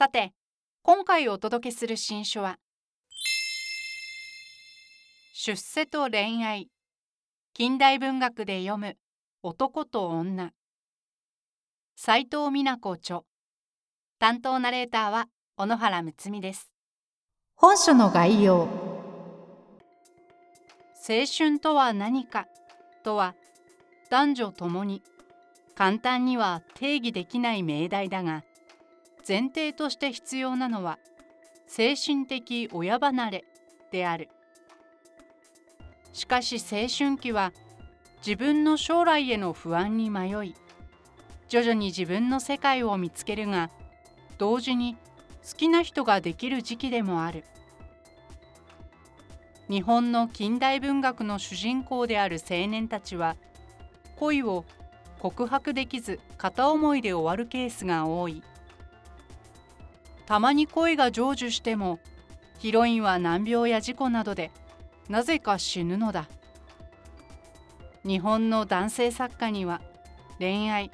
さて今回お届けする新書は出世と恋愛。近代文学で読む男と女。斉藤美奈子著。担当ナレーターは小野原睦美です。本書の概要。青春とは何かとは男女ともに簡単には定義できない命題だが前提として必要なのは精神的親離れである。しかし青春期は自分の将来への不安に迷い徐々に自分の世界を見つけるが同時に好きな人ができる時期でもある。日本の近代文学の主人公である青年たちは恋を告白できず片思いで終わるケースが多い。たまに恋が成就してもヒロインは難病や事故などでなぜか死ぬのだ。日本の男性作家には恋愛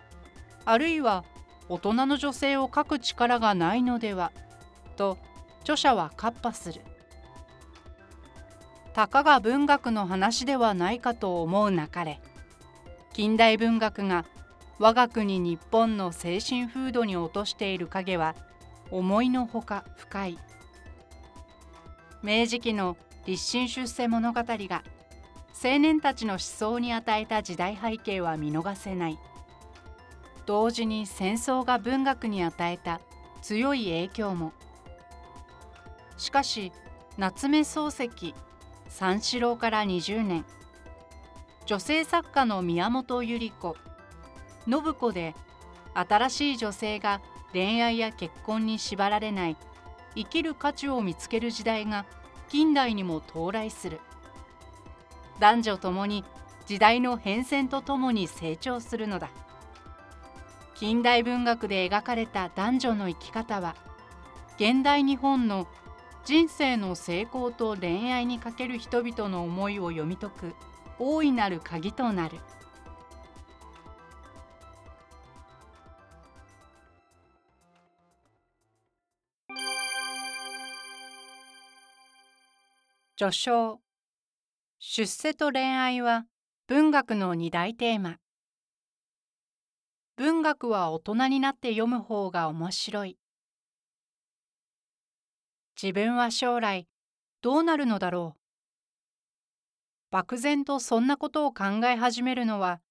あるいは大人の女性を描く力がないのではと著者はカッパする。たかが文学の話ではないかと思うなかれ近代文学が我が国日本の精神風土に落としている影は思いのほか深い。明治期の立身出世物語が青年たちの思想に与えた時代背景は見逃せない。同時に戦争が文学に与えた強い影響も。しかし夏目漱石三四郎から20年。女性作家の宮本百合子。信子で新しい女性が恋愛や結婚に縛られない。生きる価値を見つける時代が近代にも到来する。男女ともに時代の変遷とともに成長するのだ。近代文学で描かれた男女の生き方は現代日本の人生の成功と恋愛にかける人々の思いを読み解く大いなる鍵となる。序章。出世と恋愛は文学の二大テーマ。文学は大人になって読む方が面白い。自分は将来どうなるのだろう。漠然とそんなことを考え始めるのは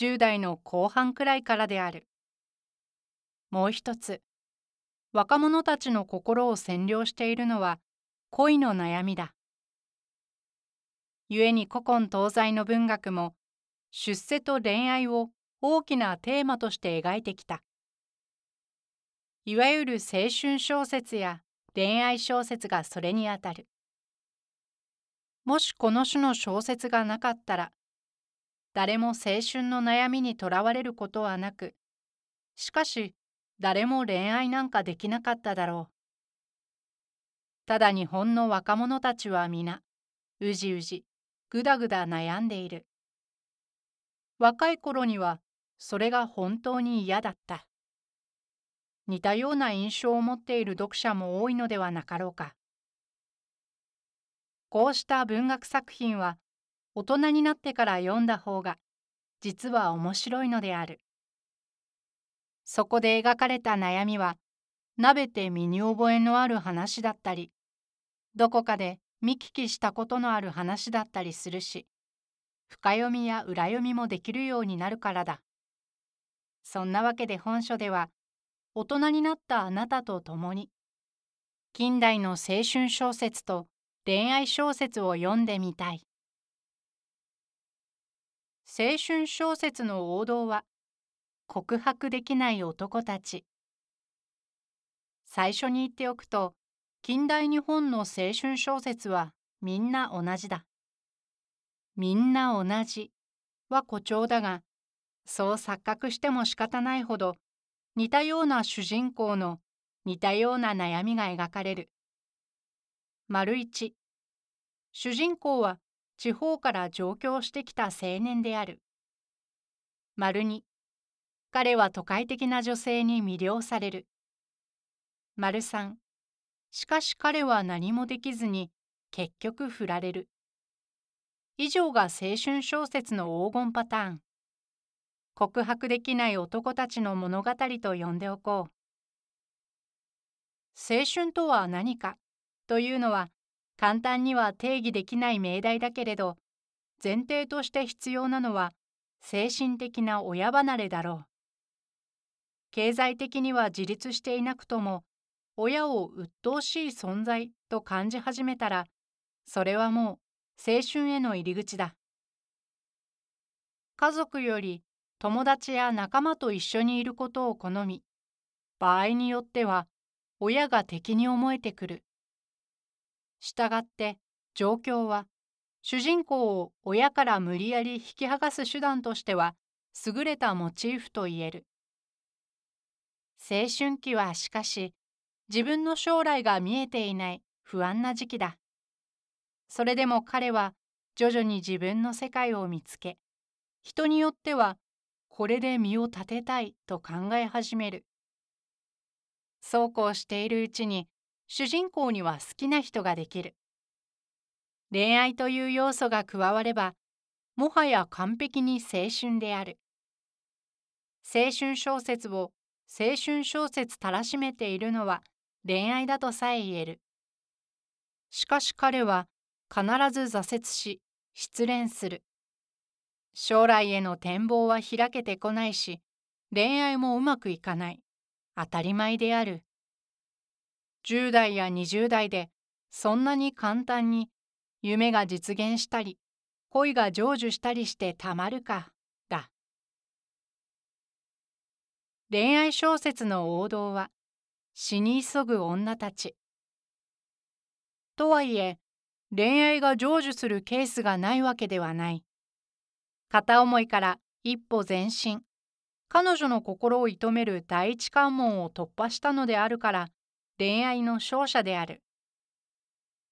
10代の後半くらいからである。もう一つ。若者たちの心を占領しているのは恋の悩みだ。故に古今東西の文学も出世と恋愛を大きなテーマとして描いてきた。いわゆる青春小説や恋愛小説がそれにあたる。もしこの種の小説がなかったら、誰も青春の悩みにとらわれることはなく、しかし誰も恋愛なんかできなかっただろう。ただ日本の若者たちは皆、うじうじ、ぐだぐだ悩んでいる。若い頃にはそれが本当に嫌だった。似たような印象を持っている読者も多いのではなかろうか。こうした文学作品は大人になってから読んだ方が実は面白いのである。そこで描かれた悩みは鍋て身に覚えのある話だったりどこかで見聞きしたことのある話だったりするし深読みや裏読みもできるようになるからだ。そんなわけで本書では大人になったあなたと共に近代の青春小説と恋愛小説を読んでみたい。青春小説の王道は告白できない男たち。最初に言っておくと、近代日本の青春小説はみんな同じだ。みんな同じは誇張だが、そう錯覚しても仕方ないほど似たような主人公の似たような悩みが描かれる。丸一、主人公は地方から上京してきた青年である。丸二、彼は都会的な女性に魅了される。丸三、しかし彼は何もできずに結局振られる。以上が青春小説の黄金パターン。告白できない男たちの物語と呼んでおこう。青春とは何かというのは簡単には定義できない命題だけれど、前提として必要なのは精神的な親離れだろう。経済的には自立していなくとも、親を鬱陶しい存在と感じ始めたら、それはもう青春への入り口だ。家族より友達や仲間と一緒にいることを好み、場合によっては親が敵に思えてくる。したがって状況は主人公を親から無理やり引き剥がす手段としては優れたモチーフと言える。青春期はしかし自分の将来が見えていない不安な時期だ。それでも彼は徐々に自分の世界を見つけ、人によってはこれで身を立てたいと考え始める。そうこうしているうちに主人公には好きな人ができる。恋愛という要素が加われば、もはや完璧に青春である。青春小説を青春小説たらしめているのは恋愛だとさえ言える。しかし彼は必ず挫折し失恋する。将来への展望は開けてこないし、恋愛もうまくいかない。当たり前である。10代や20代でそんなに簡単に夢が実現したり、恋が成就したりしてたまるか、だ。恋愛小説の王道は、死に急ぐ女たち。とはいえ、恋愛が成就するケースがないわけではない。片思いから一歩前進。彼女の心を射止める第一関門を突破したのであるから恋愛の勝者である。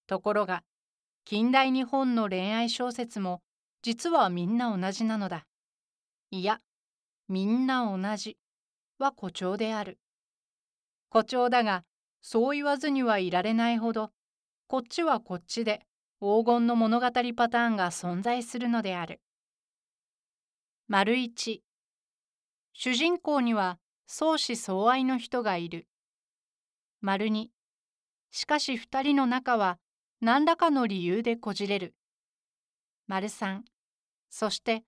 ところが近代日本の恋愛小説も実はみんな同じなのだ。いや、みんな同じは誇張である。誇張だが、そう言わずにはいられないほど、こっちはこっちで黄金の物語パターンが存在するのである。丸一主人公には相思相愛の人がいる。丸二しかし二人の仲は何らかの理由でこじれる。丸三そして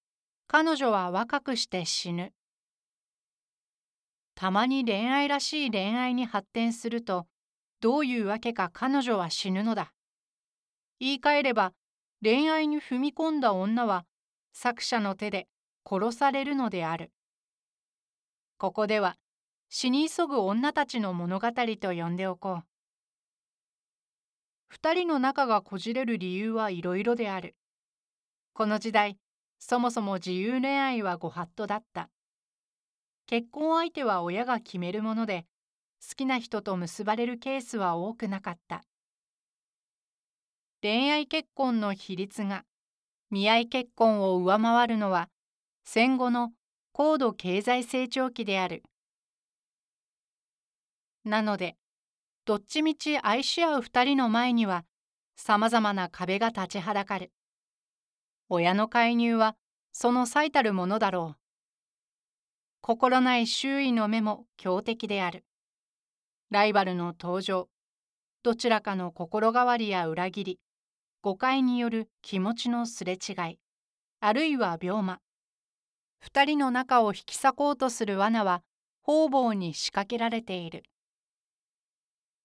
彼女は若くして死ぬ。たまに恋愛らしい恋愛に発展すると、どういうわけか彼女は死ぬのだ。言い換えれば、恋愛に踏み込んだ女は作者の手で殺されるのである。ここでは死に急ぐ女たちの物語と呼んでおこう。二人の仲がこじれる理由はいろいろである。この時代、そもそも自由恋愛はご法度だった。結婚相手は親が決めるもので、好きな人と結ばれるケースは多くなかった。恋愛結婚の比率が見合い結婚を上回るのは戦後の高度経済成長期である。なので、どっちみち愛し合う二人の前には様々な壁が立ちはだかる。親の介入はその最たるものだろう。心ない周囲の目も強敵である。ライバルの登場、どちらかの心変わりや裏切り、誤解による気持ちのすれ違い、あるいは病魔。二人の仲を引き裂こうとする罠は方々に仕掛けられている。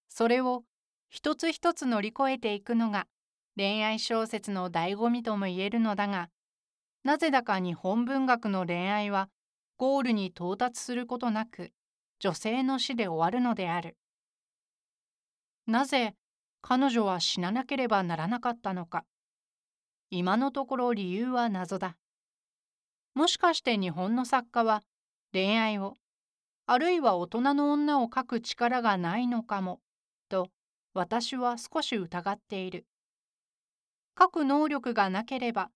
それを一つ一つ乗り越えていくのが恋愛小説の醍醐味とも言えるのだが、なぜだか日本文学の恋愛はゴールに到達することなく女性の死で終わるのである。なぜ彼女は死ななければならなかったのか。今のところ理由は謎だ。もしかして日本の作家は恋愛を、あるいは大人の女を描く力がないのかも、と私は少し疑っている。書く能力がなければ、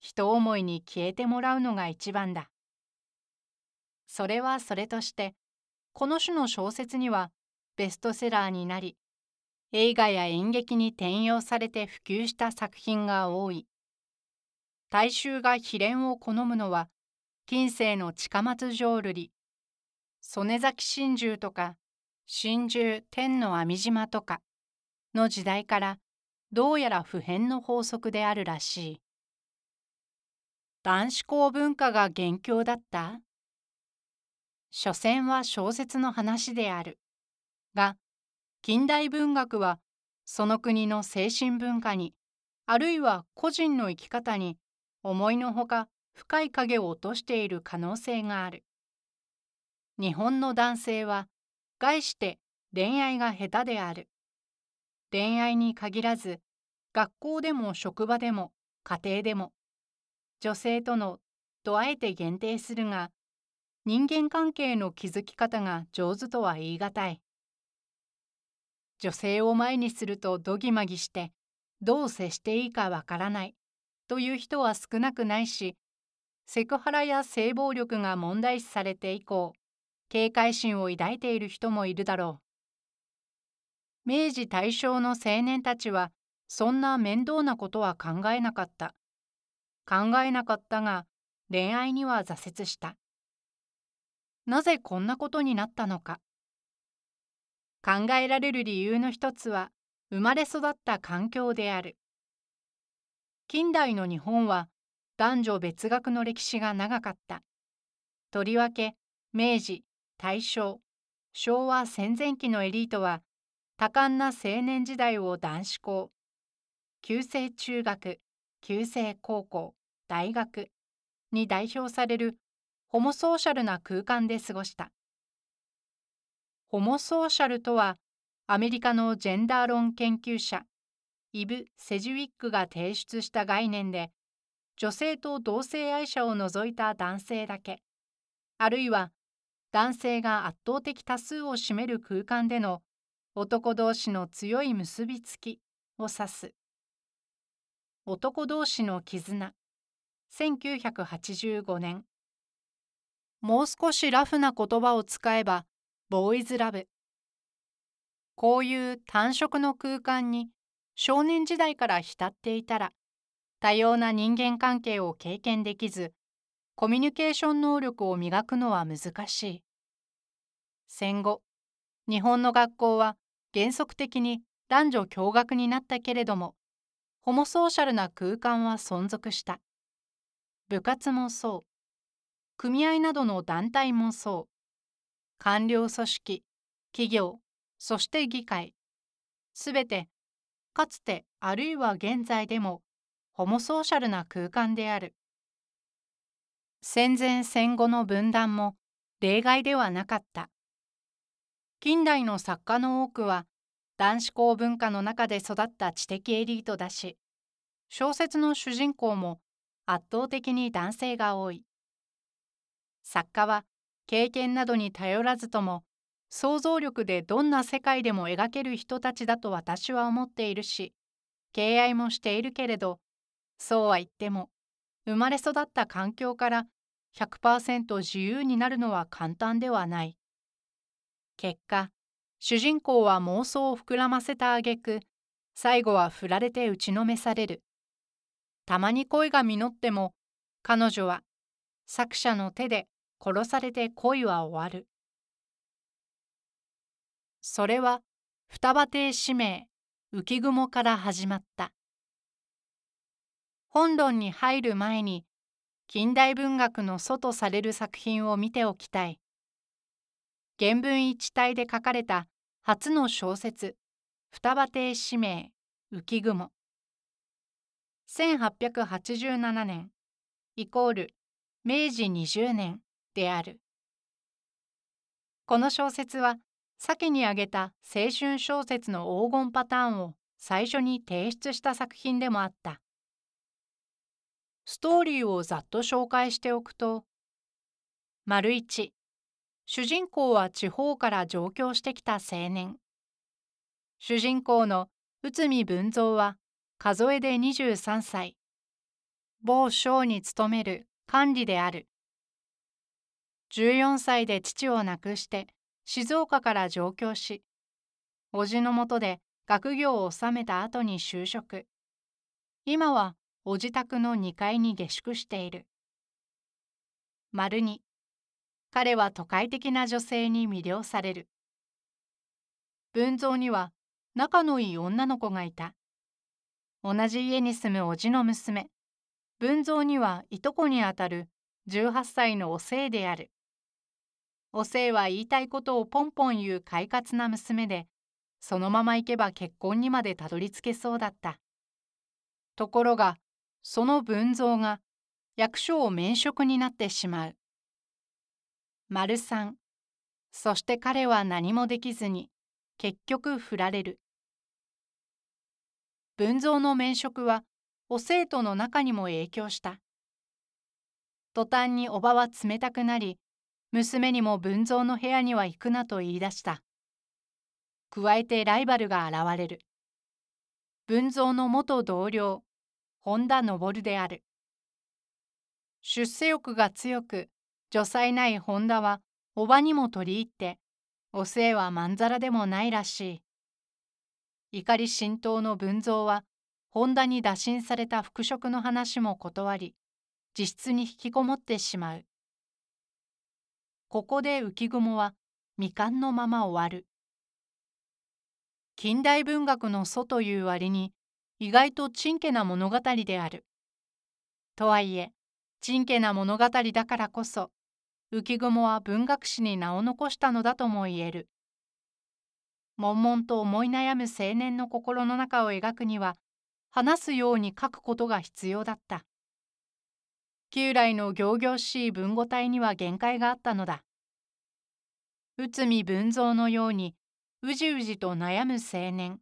人思いに消えてもらうのが一番だ。それはそれとして、この種の小説にはベストセラーになり、映画や演劇に転用されて普及した作品が多い。大衆が秘伝を好むのは、近世の近松浄瑠璃、曽根崎真珠とか、真珠天の網島とかの時代からどうやら普遍の法則であるらしい。男子校文化が元凶だった？所詮は小説の話である。が、近代文学はその国の精神文化に、あるいは個人の生き方に思いのほか深い影を落としている可能性がある。日本の男性は、概して恋愛が下手である。恋愛に限らず、学校でも職場でも家庭でも、女性とのとあえて限定するが、人間関係の築き方が上手とは言い難い。女性を前にするとどぎまぎして、どう接していいかわからないという人は少なくないし、セクハラや性暴力が問題視されて以降、警戒心を抱いている人もいるだろう。明治大正の青年たちはそんな面倒なことは考えなかった。考えなかったが恋愛には挫折した。なぜこんなことになったのか。考えられる理由の一つは生まれ育った環境である。近代の日本は男女別学の歴史が長かった。とりわけ明治、大正、昭和戦前期のエリートは多感な青年時代を男子校、旧制中学、旧制高校、大学に代表されるホモソーシャルな空間で過ごした。ホモソーシャルとは、アメリカのジェンダー論研究者、イブ・セジウィックが提出した概念で、女性と同性愛者を除いた男性だけ、あるいは男性が圧倒的多数を占める空間での男同士の強い結びつきを指す。男同士の絆1985年もう少しラフな言葉を使えばボーイズラブこういう単色の空間に少年時代から浸っていたら多様な人間関係を経験できずコミュニケーション能力を磨くのは難しい戦後日本の学校は原則的に男女共学になったけれども、ホモソーシャルな空間は存続した。部活もそう。組合などの団体もそう。官僚組織、企業、そして議会。すべて、かつてあるいは現在でも、ホモソーシャルな空間である。戦前戦後の分断も例外ではなかった。近代の作家の多くは男子校文化の中で育った知的エリートだし小説の主人公も圧倒的に男性が多い作家は経験などに頼らずとも想像力でどんな世界でも描ける人たちだと私は思っているし敬愛もしているけれどそうは言っても生まれ育った環境から100%自由になるのは簡単ではない。結果、主人公は妄想を膨らませた挙句、最後は振られて打ちのめされる。たまに恋が実っても、彼女は作者の手で殺されて恋は終わる。それは双葉亭使命浮雲から始まった。本論に入る前に近代文学の祖とされる作品を見ておきたい。原文一体で書かれた初の小説双葉亭使命浮雲1887年イコール明治20年であるこの小説は先に挙げた青春小説の黄金パターンを最初に提出した作品でもあった。ストーリーをざっと紹介しておくと、丸一、主人公は地方から上京してきた青年。主人公の内海文蔵は数えで23歳。某省に勤める管理である。14歳で父を亡くして静岡から上京し、叔父のもとで学業を収めた後に就職。今はお自宅の2階に下宿している。丸に、彼は都会的な女性に魅了される。文蔵には仲のいい女の子がいた。同じ家に住む叔父の娘。文蔵にはいとこにあたる18歳のおせいである。おせいは言いたいことをポンポン言う快活な娘で、そのまま行けば結婚にまでたどり着けそうだった。ところが、その文蔵が役所を免職になってしまう。丸三。そして彼は何もできずに結局振られる。文蔵の免職はお生徒の中にも影響した。途端におばは冷たくなり、娘にも文蔵の部屋には行くなと言い出した。加えてライバルが現れる。文蔵の元同僚、本田昇である。出世欲が強く、女才ない本田は、おばにも取り入って、お末はまんざらでもないらしい。怒り心頭の文蔵は、本田に打診された復職の話も断り、自室に引きこもってしまう。ここで浮雲は未完のまま終わる。近代文学の祖という割に、意外と珍家な物語である。とはいえ、珍家な物語だからこそ、浮雲は文学史に名を残したのだとも言える。悶々と思い悩む青年の心の中を描くには、話すように書くことが必要だった。旧来の仰々しい文語体には限界があったのだ。内海文蔵のように、うじうじと悩む青年、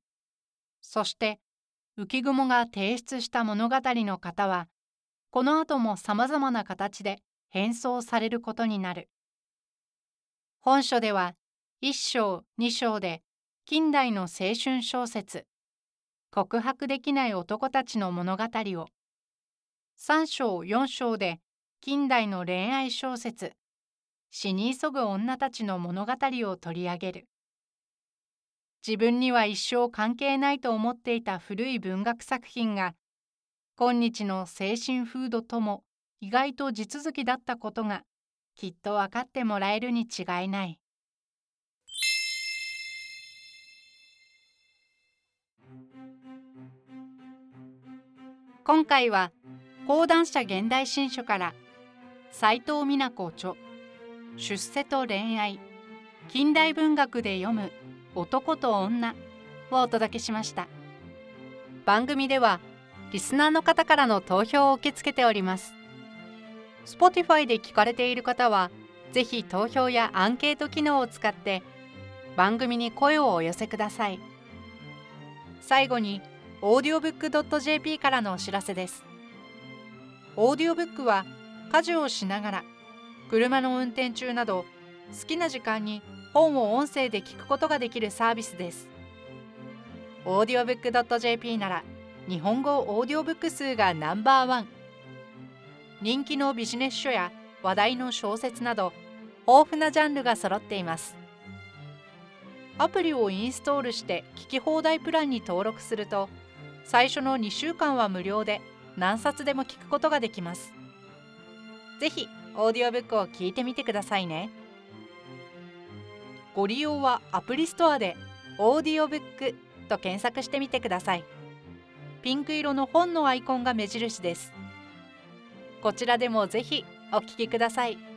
そして浮雲が提出した物語の型は、この後も様々な形で変装されることになる。本書では、一章、二章で、近代の青春小説、告白できない男たちの物語を、三章、四章で、近代の恋愛小説、死に急ぐ女たちの物語を取り上げる。自分には一生関係ないと思っていた古い文学作品が今日の精神風土とも意外と地続きだったことがきっと分かってもらえるに違いない。今回は講談社現代新書から斎藤美奈子著出世と恋愛近代文学で読む男と女をお届けしました。番組ではリスナーの方からの投票を受け付けております。Spotify で聞かれている方はぜひ投票やアンケート機能を使って番組に声をお寄せください。最後に audiobook.jp からのお知らせです。オーディオブックは家事をしながら車の運転中など好きな時間に本を音声で聞くことができるサービスです。audiobook.jp なら日本語オーディオブック数がナンバーワン。人気のビジネス書や話題の小説など豊富なジャンルが揃っています。アプリをインストールして聞き放題プランに登録すると最初の2週間は無料で何冊でも聞くことができます。ぜひオーディオブックを聞いてみてくださいね。ご利用はアプリストアで「オーディオブック」と検索してみてくださいピンク色の本のアイコンが目印ですこちらでもぜひお聞きください。